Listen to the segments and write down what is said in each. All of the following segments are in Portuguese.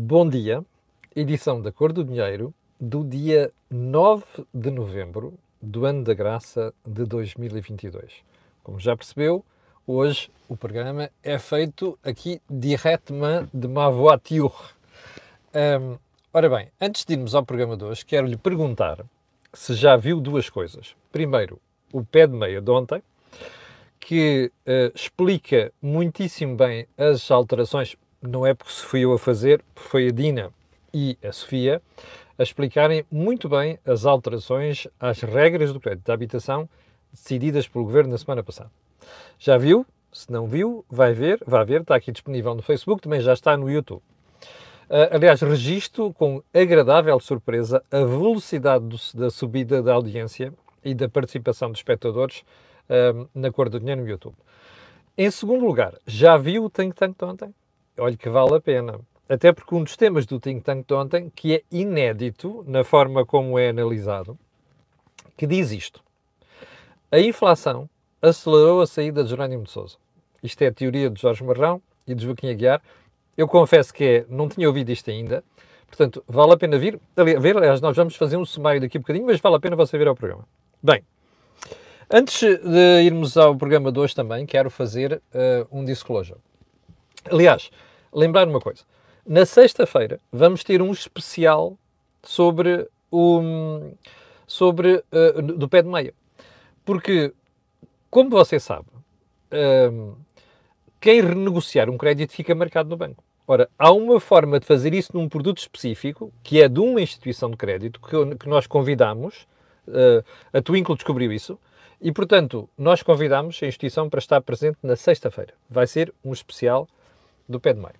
Bom dia, edição da Cor do Dinheiro do dia 9 de novembro do ano da graça de 2022. Como já percebeu, hoje o programa é feito aqui diretamente de ma voiture. Um, ora bem, antes de irmos ao programa de hoje, quero lhe perguntar se já viu duas coisas. Primeiro, o pé de meia de ontem, que uh, explica muitíssimo bem as alterações, não é porque se fui eu a fazer, foi a Dina e a Sofia, a explicarem muito bem as alterações às regras do crédito de habitação decididas pelo Governo na semana passada. Já viu? Se não viu, vai ver, vai ver, está aqui disponível no Facebook, também já está no YouTube. Uh, aliás, registro com agradável surpresa a velocidade do, da subida da audiência e da participação dos espectadores uh, na Cor do Dinheiro no YouTube. Em segundo lugar, já viu o Think Tank de ontem? Olha que vale a pena. Até porque um dos temas do Think Tank de ontem, que é inédito na forma como é analisado, que diz isto. A inflação acelerou a saída de Jerónimo de Sousa. Isto é a teoria de Jorge Marrão e de Joaquim Aguiar. Eu confesso que é, não tinha ouvido isto ainda. Portanto, vale a pena vir, ver. Aliás, nós vamos fazer um sumário daqui a bocadinho, mas vale a pena você vir ao programa. Bem, antes de irmos ao programa de hoje também, quero fazer uh, um disclosure. Aliás, lembrar uma coisa. Na sexta-feira vamos ter um especial sobre o sobre uh, do pé de meia. Porque, como você sabe, uh, quem renegociar um crédito fica marcado no banco. Ora, há uma forma de fazer isso num produto específico, que é de uma instituição de crédito, que, que nós convidamos, uh, a Twinkle descobriu isso, e, portanto, nós convidamos a instituição para estar presente na sexta-feira. Vai ser um especial do pé de meio.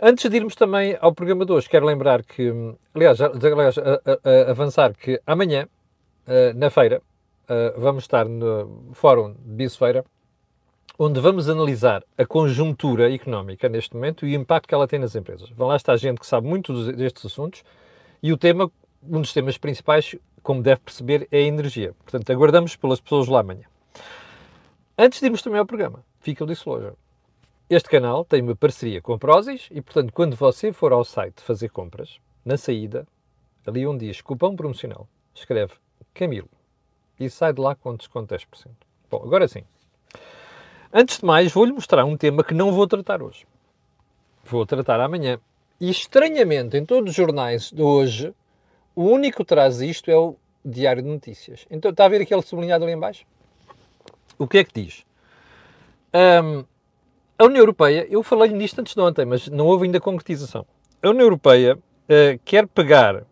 Antes de irmos também ao programa de hoje, quero lembrar que, aliás, aliás avançar que amanhã, uh, na feira, uh, vamos estar no Fórum de Bisfeira, onde vamos analisar a conjuntura económica neste momento e o impacto que ela tem nas empresas. Vão lá estar gente que sabe muito destes assuntos e o tema, um dos temas principais, como deve perceber, é a energia. Portanto, aguardamos pelas pessoas lá amanhã. Antes de irmos também ao programa, fica o disclosure. Este canal tem uma parceria com a Prozis e, portanto, quando você for ao site fazer compras, na saída, ali onde diz cupom promocional, escreve Camilo e sai de lá com desconto 10%. Bom, agora sim. Antes de mais, vou-lhe mostrar um tema que não vou tratar hoje. Vou tratar amanhã. E estranhamente, em todos os jornais de hoje, o único que traz isto é o Diário de Notícias. Então, está a ver aquele sublinhado ali em baixo? O que é que diz? Um, a União Europeia, eu falei nisto antes de ontem, mas não houve ainda concretização. A União Europeia uh, quer pegar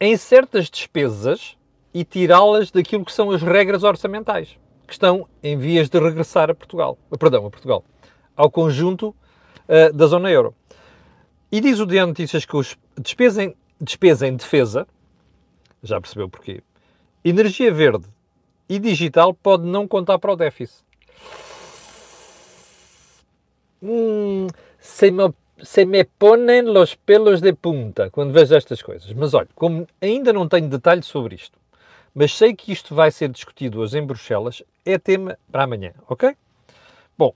em certas despesas e tirá-las daquilo que são as regras orçamentais, que estão em vias de regressar a Portugal, uh, perdão, a Portugal, ao conjunto uh, da zona euro. E diz o Diário Notícias que os despesa em, despesa em defesa, já percebeu porquê, energia verde e digital pode não contar para o déficit. Hum, se, me, se me ponem los pelos de punta quando vejo estas coisas. Mas olha, como ainda não tenho detalhes sobre isto, mas sei que isto vai ser discutido hoje em Bruxelas, é tema para amanhã, ok? Bom,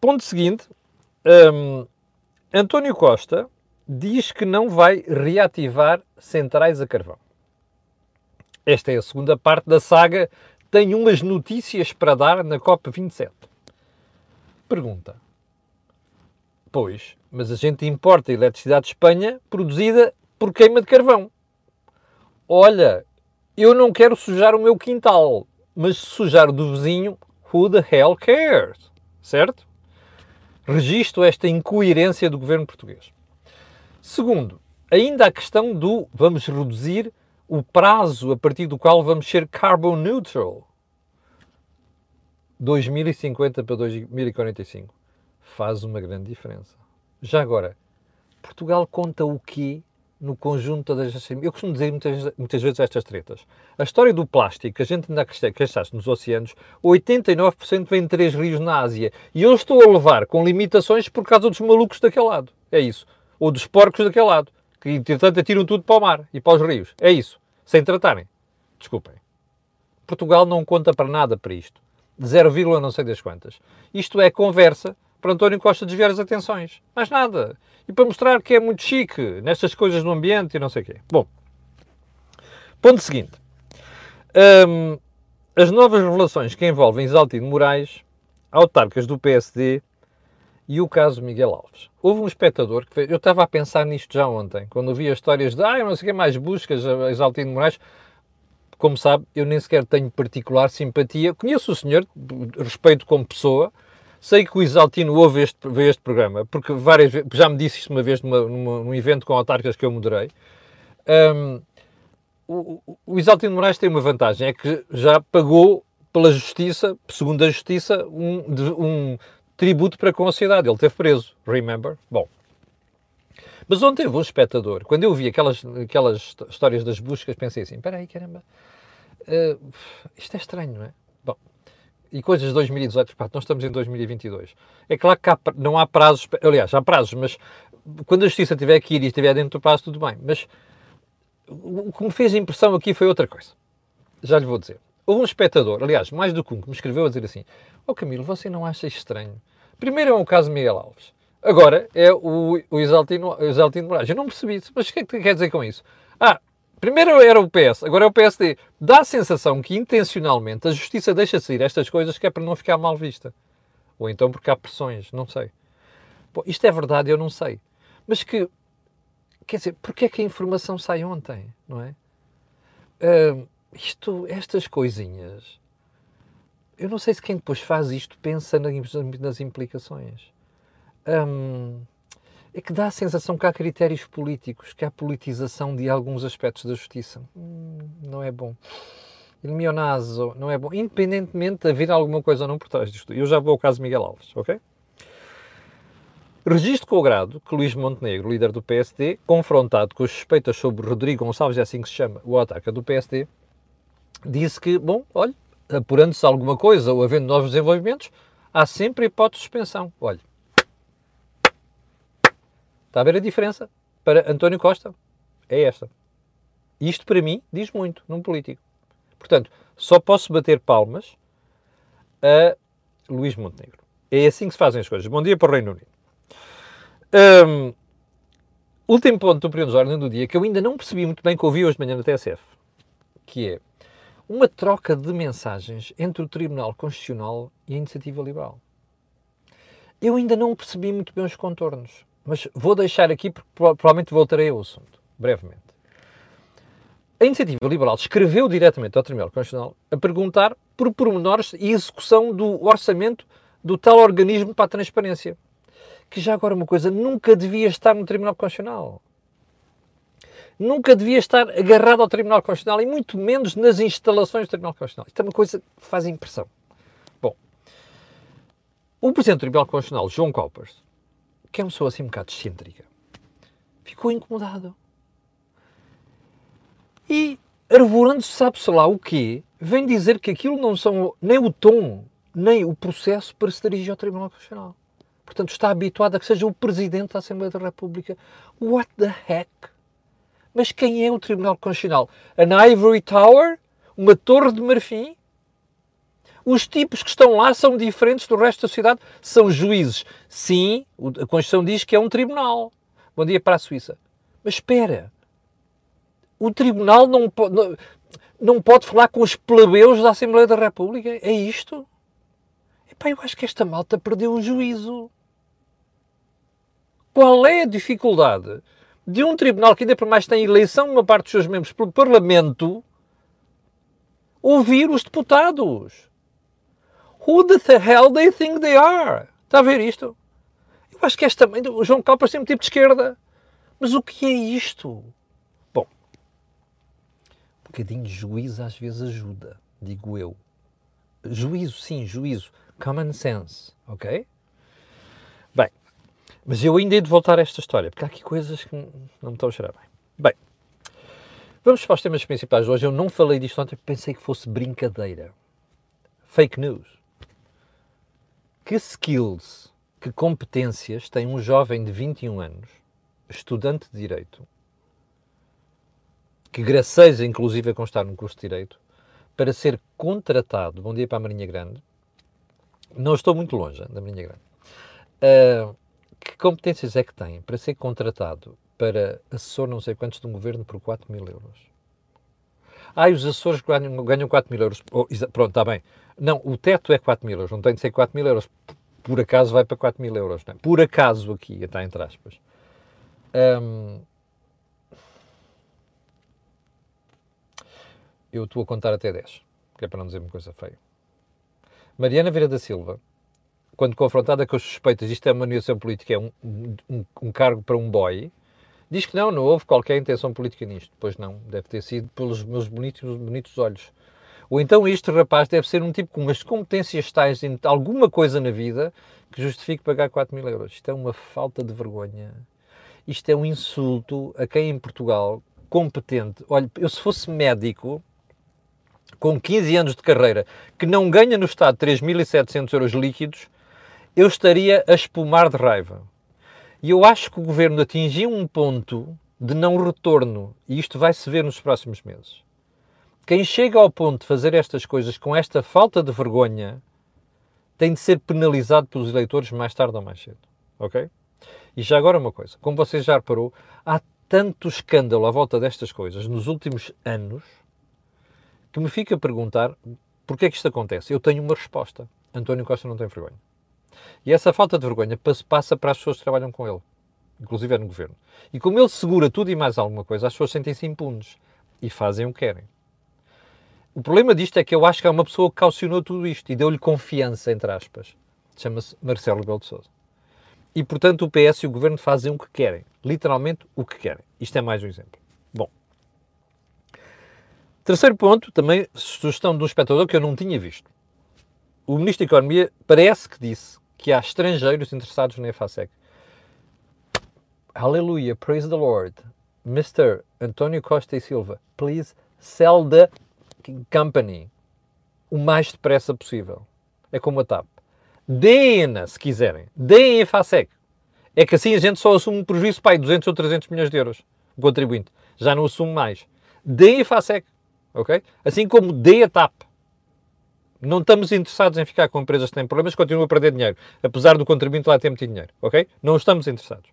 ponto seguinte: um, António Costa diz que não vai reativar centrais a carvão. Esta é a segunda parte da saga. Tenho umas notícias para dar na COP27. Pergunta: Pois, mas a gente importa eletricidade de Espanha produzida por queima de carvão. Olha, eu não quero sujar o meu quintal, mas sujar o do vizinho, who the hell cares? Certo? Registro esta incoerência do governo português. Segundo, ainda a questão do vamos reduzir o prazo a partir do qual vamos ser carbon neutral. 2050 para 2045 faz uma grande diferença. Já agora, Portugal conta o quê no conjunto das... Eu costumo dizer muitas, muitas vezes estas tretas. A história do plástico, a gente ainda acredita nos oceanos, 89% vem de três rios na Ásia. E eu estou a levar com limitações por causa dos malucos daquele lado. É isso. Ou dos porcos daquele lado. Que, entretanto, atiram tudo para o mar e para os rios. É isso. Sem tratarem. Desculpem. Portugal não conta para nada para isto. 0, não sei das quantas. Isto é conversa para António Costa desviar as atenções. Mais nada. E para mostrar que é muito chique nestas coisas no ambiente e não sei o quê. Bom, ponto seguinte. Um, as novas revelações que envolvem Isaltino Moraes, autarcas do PSD e o caso Miguel Alves. Houve um espectador que fez, eu estava a pensar nisto já ontem, quando ouvi as histórias de, ah, eu não sei o que mais buscas Isaltino Moraes. Como sabe, eu nem sequer tenho particular simpatia. Conheço o senhor, respeito como pessoa, sei que o Isaltino ouve este, vê este programa, porque várias já me disse isto uma vez numa, numa, num evento com autarcas que eu moderei. Um, o, o Isaltino Moraes tem uma vantagem, é que já pagou pela justiça, segundo a justiça, um, um tributo para com a sociedade. Ele esteve preso, remember? Bom. Mas ontem houve um espectador, quando eu vi aquelas, aquelas histórias das buscas, pensei assim, espera aí, caramba, uh, isto é estranho, não é? E coisas de 2018, pá, nós estamos em 2022. É claro que há, não há prazos, aliás, há prazos, mas quando a justiça tiver que ir e estiver dentro do prazo, tudo bem. Mas o que me fez impressão aqui foi outra coisa. Já lhe vou dizer. Houve um espectador, aliás, mais do que um, que me escreveu a dizer assim: Ó oh Camilo, você não acha estranho? Primeiro é um caso Miguel Alves. Agora é o, o Exaltino, o Moraes. Eu não percebi isso. Mas o que é que quer dizer com isso? Ah, primeiro era o PS, agora é o PSD. Dá a sensação que intencionalmente a justiça deixa sair estas coisas que é para não ficar mal vista. Ou então porque há pressões, não sei. Bom, isto é verdade, eu não sei. Mas que, quer dizer, porque é que a informação sai ontem, não é? Uh, isto, estas coisinhas, eu não sei se quem depois faz isto pensa nas implicações. Hum, é que dá a sensação que há critérios políticos, que há politização de alguns aspectos da justiça. Hum, não é bom. Il não é bom, independentemente de haver alguma coisa ou não por trás disto. Eu já vou ao caso Miguel Alves, ok? Registro com o grado que Luís Montenegro, líder do PSD, confrontado com as suspeitas sobre Rodrigo Gonçalves, é assim que se chama, o ataque do PSD, disse que, bom, olha, apurando-se alguma coisa ou havendo novos desenvolvimentos, há sempre hipótese de suspensão. Olha, está a ver a diferença para António Costa? É esta. Isto, para mim, diz muito num político. Portanto, só posso bater palmas a Luís Montenegro. É assim que se fazem as coisas. Bom dia para o Reino Unido. Um, último ponto do período de ordem do dia que eu ainda não percebi muito bem que ouvi hoje de manhã na TSF, que é uma troca de mensagens entre o Tribunal Constitucional e a Iniciativa Liberal. Eu ainda não percebi muito bem os contornos, mas vou deixar aqui porque provavelmente voltarei ao assunto, brevemente. A Iniciativa Liberal escreveu diretamente ao Tribunal Constitucional a perguntar por pormenores e execução do orçamento do tal organismo para a transparência, que já agora uma coisa nunca devia estar no Tribunal Constitucional nunca devia estar agarrado ao Tribunal Constitucional e muito menos nas instalações do Tribunal Constitucional. Isto é uma coisa que faz impressão. Bom, o Presidente do Tribunal Constitucional, João Coppers, que é uma pessoa assim um bocado excêntrica, ficou incomodado. E, arvorando-se sabe-se lá o quê, vem dizer que aquilo não são nem o tom, nem o processo para se dirigir ao Tribunal Constitucional. Portanto, está habituado a que seja o Presidente da Assembleia da República. What the heck? Mas quem é o Tribunal Constitucional? An Ivory Tower? Uma torre de marfim? Os tipos que estão lá são diferentes do resto da sociedade? São juízes. Sim, a Constituição diz que é um tribunal. Bom dia para a Suíça. Mas espera. O tribunal não, pode, não, não pode falar com os plebeus da Assembleia da República? É isto? Epá, eu acho que esta malta perdeu o juízo. Qual é a dificuldade de um tribunal que ainda por mais tem eleição uma parte dos seus membros pelo Parlamento ouvir os deputados. Who the hell they think they are? Está a ver isto? Eu acho que esta também. O João Cal parece um tipo de esquerda. Mas o que é isto? Bom, um bocadinho de juízo às vezes ajuda, digo eu. Juízo, sim, juízo. Common sense, ok? Bem, mas eu ainda hei de voltar a esta história, porque há aqui coisas que não me estão a cheirar bem. Bem, vamos para os temas principais de hoje. Eu não falei disto ontem porque pensei que fosse brincadeira. Fake news. Que skills, que competências tem um jovem de 21 anos, estudante de Direito, que graceja inclusive a constar num curso de Direito, para ser contratado, bom dia para a Marinha Grande, não estou muito longe da Marinha Grande, Uh, que competências é que tem para ser contratado para assessor não sei quantos de um governo por 4 mil euros? Ah, os Açores ganham, ganham 4 mil euros. Oh, pronto, está bem. Não, o teto é 4 mil euros, não tem de ser 4 mil euros. Por acaso vai para 4 mil euros. É? Por acaso aqui, está entre aspas. Um, eu estou a contar até 10, que é para não dizer uma coisa feia. Mariana Vieira da Silva, quando confrontada com as suspeitas, isto é uma negociação política, é um, um, um, cargo para um boy, diz que não, não houve qualquer intenção política nisto. Pois não, deve ter sido pelos meus bonitos, bonitos olhos. Ou então este rapaz deve ser um tipo com umas competências tais em alguma coisa na vida que justifique pagar 4 mil euros. Isto é uma falta de vergonha. Isto é um insulto a quem em Portugal, competente. Olha, eu se fosse médico, com 15 anos de carreira, que não ganha no Estado 3.700 euros líquidos, eu estaria a espumar de raiva. E eu acho que o governo atingiu um ponto de não retorno, e isto vai se ver nos próximos meses. Quem chega ao ponto de fazer estas coisas com esta falta de vergonha tem de ser penalizado pelos eleitores mais tarde ou mais cedo. Ok? E já agora uma coisa, como você já reparou, há tanto escândalo à volta destas coisas nos últimos anos que me fica a perguntar porquê é que isto acontece. Eu tenho uma resposta. António Costa não tem vergonha. E essa falta de vergonha passa para as pessoas que trabalham com ele, inclusive é no governo. E como ele segura tudo e mais alguma coisa, as pessoas sentem-se impunes e fazem o que querem. O problema disto é que eu acho que há uma pessoa que calcionou tudo isto e deu-lhe confiança, entre aspas. Chama-se Marcelo Rebelo de Sousa. E, portanto, o PS e o Governo fazem o que querem. Literalmente o que querem. Isto é mais um exemplo. Bom, Terceiro ponto, também sugestão de um espectador que eu não tinha visto. O Ministro da Economia parece que disse que há estrangeiros interessados na EFASEC. Aleluia, praise the Lord. Mr. António Costa e Silva, please sell the company o mais depressa possível. É como a TAP. Deem-na, se quiserem. Deem a EFASEC. É que assim a gente só assume um prejuízo para 200 ou 300 milhões de euros. O contribuinte. Já não assume mais. Deem a EFASEC ok? Assim como dê a TAP. Não estamos interessados em ficar com empresas que têm problemas, continuam a perder dinheiro, apesar do contribuinte lá ter metido dinheiro, ok? Não estamos interessados.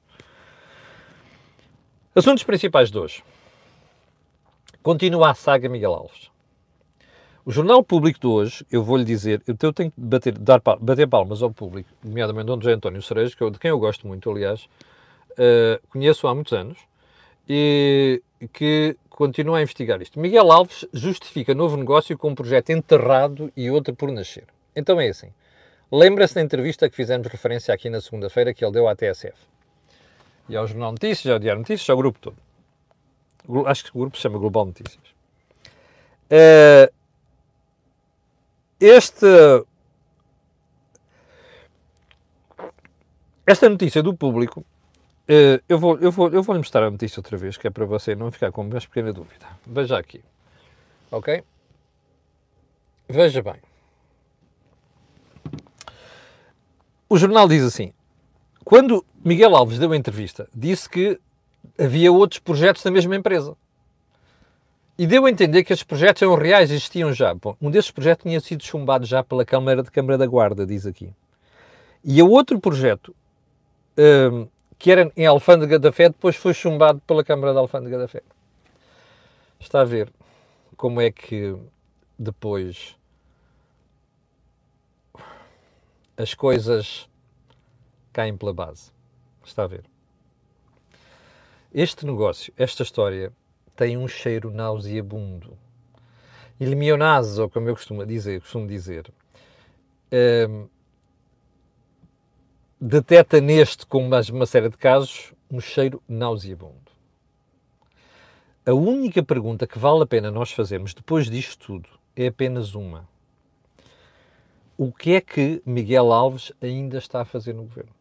Assuntos principais de hoje. Continua a saga Miguel Alves. O Jornal Público de hoje, eu vou-lhe dizer, eu tenho que bater, dar, bater palmas ao público, nomeadamente ao José António Cerejo, de quem eu gosto muito, aliás, uh, conheço há muitos anos, e que continua a investigar isto. Miguel Alves justifica novo negócio com um projeto enterrado e outro por nascer. Então é assim. Lembra-se da entrevista que fizemos referência aqui na segunda-feira que ele deu à TSF. E ao Jornal Notícias, ao Diário Notícias, ao grupo todo. Acho que o grupo se chama Global Notícias. Uh, este, esta notícia do público Uh, eu, vou, eu, vou, eu vou lhe mostrar a notícia outra vez, que é para você não ficar com uma pequena dúvida. Veja aqui. Ok? Veja bem. O jornal diz assim: quando Miguel Alves deu a entrevista, disse que havia outros projetos da mesma empresa. E deu a entender que esses projetos eram reais, existiam já. Bom, um desses projetos tinha sido chumbado já pela Câmara de Câmara da Guarda, diz aqui. E o outro projeto um, que era em Alfândega da Fé, depois foi chumbado pela Câmara de Alfândega da Fé. Está a ver como é que depois as coisas caem pela base. Está a ver? Este negócio, esta história, tem um cheiro nauseabundo. Il mio como eu costumo dizer, costumo dizer, um, detecta neste, como mais uma série de casos, um cheiro nauseabundo. A única pergunta que vale a pena nós fazermos depois disto tudo é apenas uma. O que é que Miguel Alves ainda está a fazer no governo?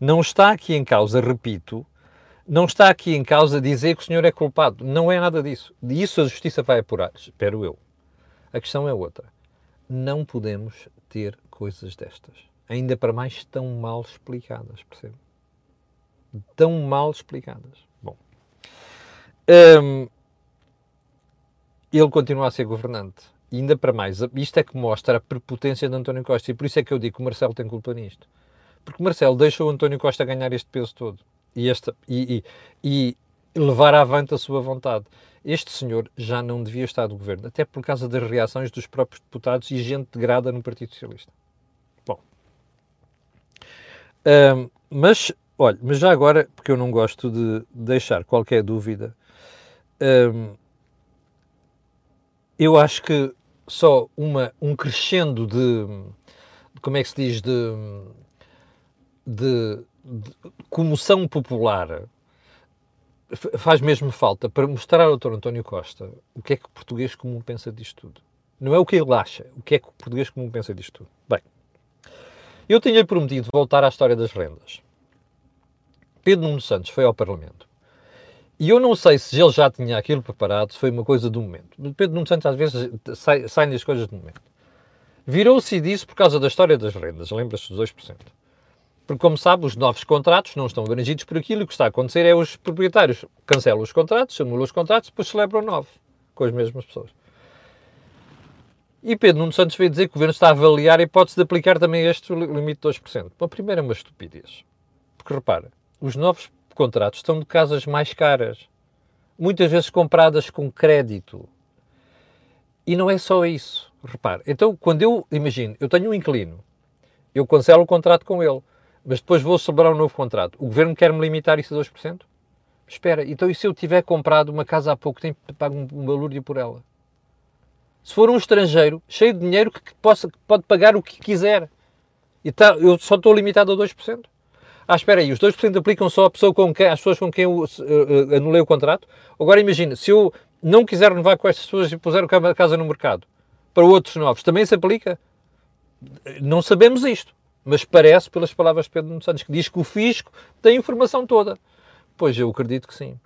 Não está aqui em causa, repito, não está aqui em causa dizer que o senhor é culpado. Não é nada disso. Isso a justiça vai apurar, espero eu. A questão é outra. Não podemos ter coisas destas. Ainda para mais tão mal explicadas, percebe? Tão mal explicadas. Bom. Um, ele continua a ser governante. Ainda para mais, isto é que mostra a prepotência de António Costa. E por isso é que eu digo que o Marcelo tem culpa nisto. Porque o Marcelo deixou o António Costa ganhar este peso todo. E, esta, e, e, e levar avante a sua vontade. Este senhor já não devia estar no governo, até por causa das reações dos próprios deputados e gente de grada no Partido Socialista. Bom. Um, mas, olha, mas já agora, porque eu não gosto de deixar qualquer dúvida, um, eu acho que só uma, um crescendo de, como é que se diz, de, de, de comoção popular faz mesmo falta para mostrar ao Dr. António Costa o que é que o português comum pensa disto tudo. Não é o que ele acha, o que é que o português comum pensa disto tudo. Bem, eu tinha prometido voltar à história das rendas. Pedro Nuno Santos foi ao Parlamento. E eu não sei se ele já tinha aquilo preparado, se foi uma coisa do momento. Pedro Nuno Santos às vezes sai, sai das coisas do momento. Virou-se disse por causa da história das rendas, lembra-se dos 2%. Porque, como sabe, os novos contratos não estão abrangidos por aquilo. O que está a acontecer é os proprietários cancelam os contratos, anulam os contratos, depois celebram novos, com as mesmas pessoas. E Pedro Nuno Santos veio dizer que o Governo está a avaliar a hipótese de aplicar também este limite de 2%. Bom, primeiro é uma estupidez. Porque, repara, os novos contratos estão de casas mais caras. Muitas vezes compradas com crédito. E não é só isso. Repare, então, quando eu, imagino, eu tenho um inquilino, eu cancelo o contrato com ele mas depois vou celebrar um novo contrato. O governo quer-me limitar isso a 2%? Espera, então e se eu tiver comprado uma casa há pouco tempo, pago um, um balúrdio por ela? Se for um estrangeiro, cheio de dinheiro, que, possa, que pode pagar o que quiser, e tá, eu só estou limitado a 2%? Ah, espera aí, os 2% aplicam só à pessoa com quem, às pessoas com quem eu uh, uh, anulei o contrato? Agora imagina, se eu não quiser renovar com estas pessoas e puser a casa no mercado, para outros novos, também se aplica? Não sabemos isto mas parece, pelas palavras de Pedro Santos, que diz que o fisco tem a informação toda. Pois eu acredito que sim.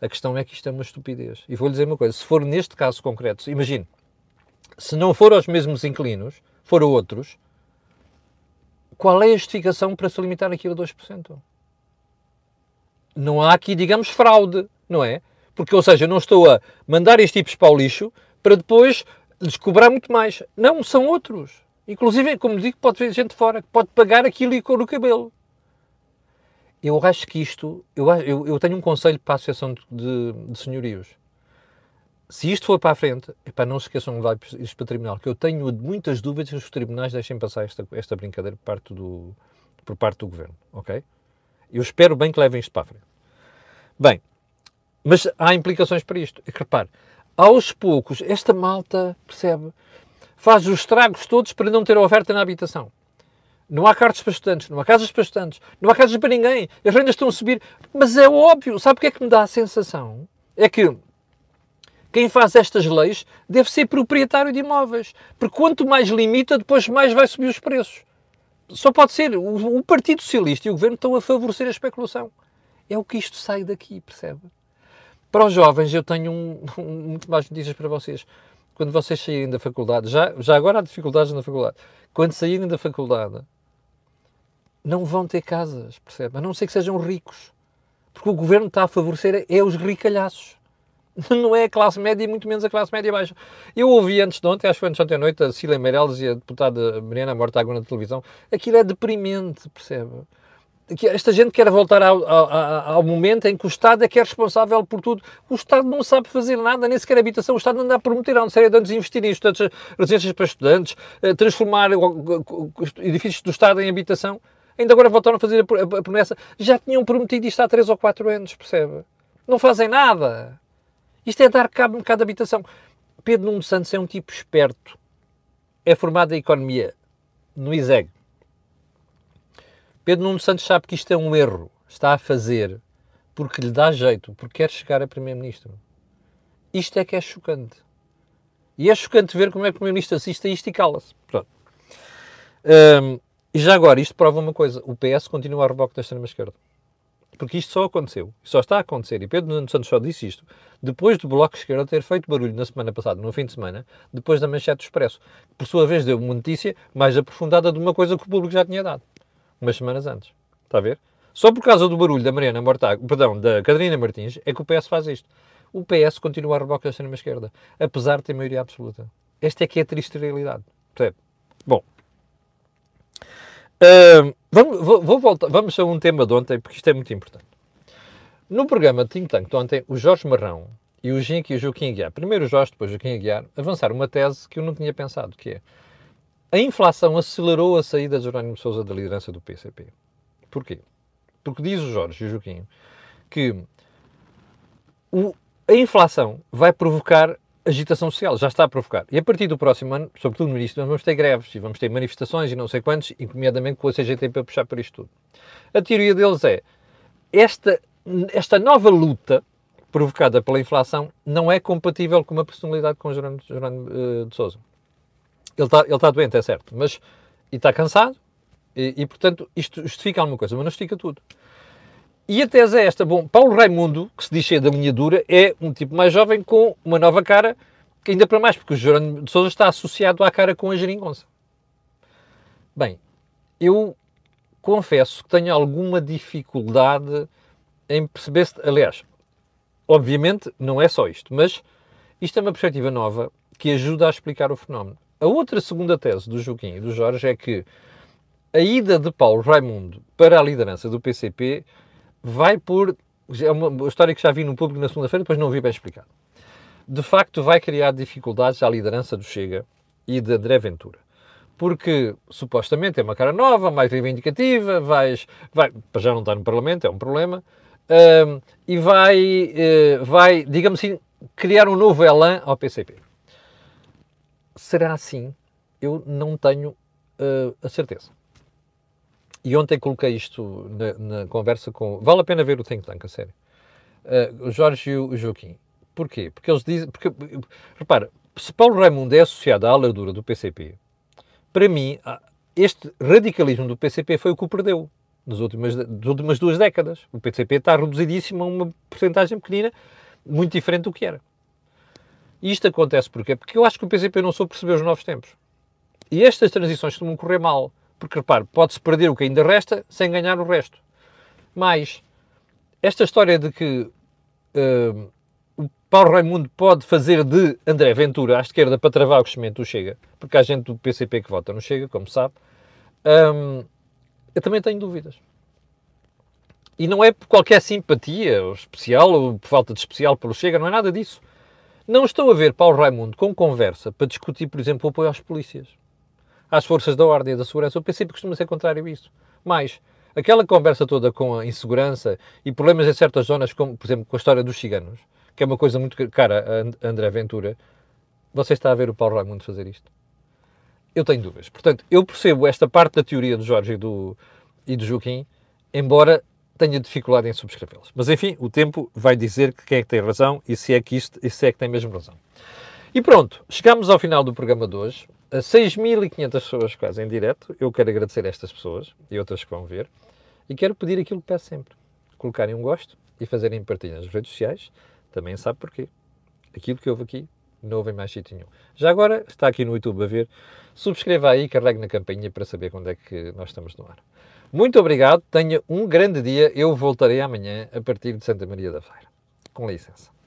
A questão é que isto é uma estupidez. E vou-lhe dizer uma coisa: se for neste caso concreto, imagine, se não for aos mesmos inquilinos, for a outros, qual é a justificação para se limitar aquilo a 2%? Não há aqui, digamos, fraude, não é? Porque, ou seja, não estou a mandar estes tipos para o lixo para depois lhes cobrar muito mais. Não, são outros. Inclusive, como digo, pode ver gente fora que pode pagar aquilo e cor o cabelo. Eu acho que isto. Eu, eu, eu tenho um conselho para a Associação de, de, de Senhorios. Se isto for para a frente, epá, não se esqueçam de levar isto para o tribunal, que eu tenho muitas dúvidas que os tribunais deixem passar esta, esta brincadeira por parte, do, por parte do governo. Ok? Eu espero bem que levem isto para a frente. Bem, mas há implicações para isto. E que repare, aos poucos, esta malta, percebe, faz os estragos todos para não ter oferta na habitação. Não há cartas para estudantes, não há casas para estudantes, não há casas para ninguém, as rendas estão a subir. Mas é óbvio, sabe o que é que me dá a sensação? É que quem faz estas leis deve ser proprietário de imóveis. Porque quanto mais limita, depois mais vai subir os preços. Só pode ser. O, Partido Socialista e o Governo estão a favorecer a especulação. É o que isto sai daqui, percebe? Para os jovens, eu tenho um, um, muito mais notícias para vocês quando vocês saírem da faculdade, já, já agora há dificuldades na faculdade, quando saírem da faculdade, não vão ter casas, percebe? A não ser que sejam ricos. Porque o governo está a favorecer é os ricalhaços. Não é a classe média e muito menos a classe média baixa. Eu ouvi antes de ontem, acho que foi antes de ontem à noite, a Cília Meirelles e a deputada Mariana Mortágua na televisão. Aquilo é deprimente, percebe? Esta gente quer voltar ao, ao, ao, momento em que o Estado é que é responsável por tudo. O Estado não sabe fazer nada, nem sequer habitação. O Estado anda a prometer há uma série de anos investir em estudantes, residências para estudantes, eh, transformar edifícios do Estado em habitação. Ainda agora voltaram a fazer a promessa. Já tinham prometido isto há 3 ou 4 anos, percebe? Não fazem nada. Isto é dar cabo um bocado de habitação. Pedro Nuno Santos é um tipo esperto. É formado em economia no ISEG Pedro Nuno Santos sabe que isto é um erro. Está a fazer porque lhe dá jeito, porque quer chegar a Primeiro-Ministro. Isto é que é chocante. E é chocante ver como é que o Primeiro-Ministro assiste a isto e cala-se. Pronto. Um, e já agora, isto prova uma coisa: o PS continua a reboque da extrema-esquerda. Porque isto só aconteceu, só está a acontecer, e Pedro Nuno Santos só disse isto, depois do Bloco de Esquerda ter feito barulho na semana passada, no fim de semana, depois da manchete do Expresso, por sua vez deu uma notícia mais aprofundada de uma coisa que o público já tinha dado umas semanas antes. Está a ver? Só por causa do barulho da Mariana Mortágua, perdão, da Catarina Martins, é que o PS faz isto. O PS continua a reboque da extrema-esquerda, apesar de ter maioria absoluta. Esta é que é a triste realidade. Percebe? Bom, uh, vamos, vou, vou, voltar, vamos a um tema de ontem, porque isto é muito importante. No programa de Think Tank de ontem, o Jorge Marrão e o Gink e o Joaquim Aguiar, primeiro o Jorge, depois o Joaquim Aguiar, avançaram uma tese que eu não tinha pensado, que é a inflação acelerou a saída de Jerónimo Sousa da liderança do PCP. Porquê? Porque diz o Jorge e o Joaquim que o, a inflação vai provocar agitação social, já está a provocar. E a partir do próximo ano, sobretudo no início, vamos ter greves e vamos ter manifestações e não sei quantos, nomeadamente com a CGT para puxar para isto tudo. A teoria deles é esta, esta nova luta provocada pela inflação não é compatível com uma personalidade com Jerónimo, Jerónimo uh, de Sousa. Ele está ele tá doente, é certo, mas e está cansado e, e, portanto, isto justifica alguma coisa, mas não justifica tudo. E a tese é esta. Bom, Paulo Raimundo, que se diz cheio da linha dura, é um tipo mais jovem com uma nova cara, ainda para mais, porque o Jerónimo de Sousa está associado à cara com a geringonça. Bem, eu confesso que tenho alguma dificuldade em perceber se, aliás, obviamente não é só isto, mas isto é uma perspectiva nova que ajuda a explicar o fenómeno. A outra segunda tese do Joaquim e do Jorge é que a ida de Paulo Raimundo para a liderança do PCP vai por. É uma história que já vi no público na segunda-feira, depois não vi bem explicado. De facto, vai criar dificuldades à liderança do Chega e de André Ventura. Porque supostamente é uma cara nova, mais reivindicativa, vais, vai, já não estar no Parlamento, é um problema, um, e vai, uh, vai, digamos assim, criar um novo elan ao PCP. Será assim? Eu não tenho uh, a certeza. E ontem coloquei isto na, na, conversa com. Vale a pena ver o Think Tank, a sério. Uh, Jorge e o Joaquim. Porquê? Porque eles dizem. Porque, repara, se Paulo Raimundo é associado à aladura do PCP, para mim, este radicalismo do PCP foi o que o perdeu nas últimas, nas últimas duas décadas. O PCP está reduzidíssimo a uma porcentagem pequenina, muito diferente do que era. E isto acontece porquê? Porque eu acho que o PCP não soube perceber os novos tempos. E estas transições costumam correr mal. Porque, repare, pode-se perder o que ainda resta sem ganhar o resto. Mas, esta história de que uh, o Paulo Raimundo pode fazer de André Ventura à esquerda para travar o crescimento do Chega, porque há gente do PCP que vota no Chega, como sabe, um, eu também tenho dúvidas. E não é por qualquer simpatia especial ou por falta de especial pelo Chega, não é nada disso. Não estou a ver Paulo Raimundo com conversa para discutir, por exemplo, o apoio às polícias às forças da ordem e da segurança. O princípio costuma ser contrário a isso. Mas aquela conversa toda com a insegurança e problemas em certas zonas, como por exemplo com a história dos ciganos, que é uma coisa muito cara a André Ventura, você está a ver o Paulo Raimundo fazer isto? Eu tenho dúvidas. Portanto, eu percebo esta parte da teoria do Jorge e do, e do Joaquim, embora tenha dificuldade em subscrevê-las. Mas enfim, o tempo vai dizer que quem é que tem razão e se é que isto, e se é que tem mesmo razão. E pronto, chegamos ao final do programa de hoje. 6.500 pessoas quase em direto. Eu quero agradecer a estas pessoas e outras que vão ver. E quero pedir aquilo que peço sempre: colocarem um gosto e fazerem partilha nas redes sociais. Também sabe porquê. Aquilo que houve aqui não houve em mais sítio nenhum. Já agora está aqui no YouTube a ver. Subscreva aí e carregue na campainha para saber quando é que nós estamos no ar. Muito obrigado, tenha um grande dia. Eu voltarei amanhã a partir de Santa Maria da Feira. Com licença.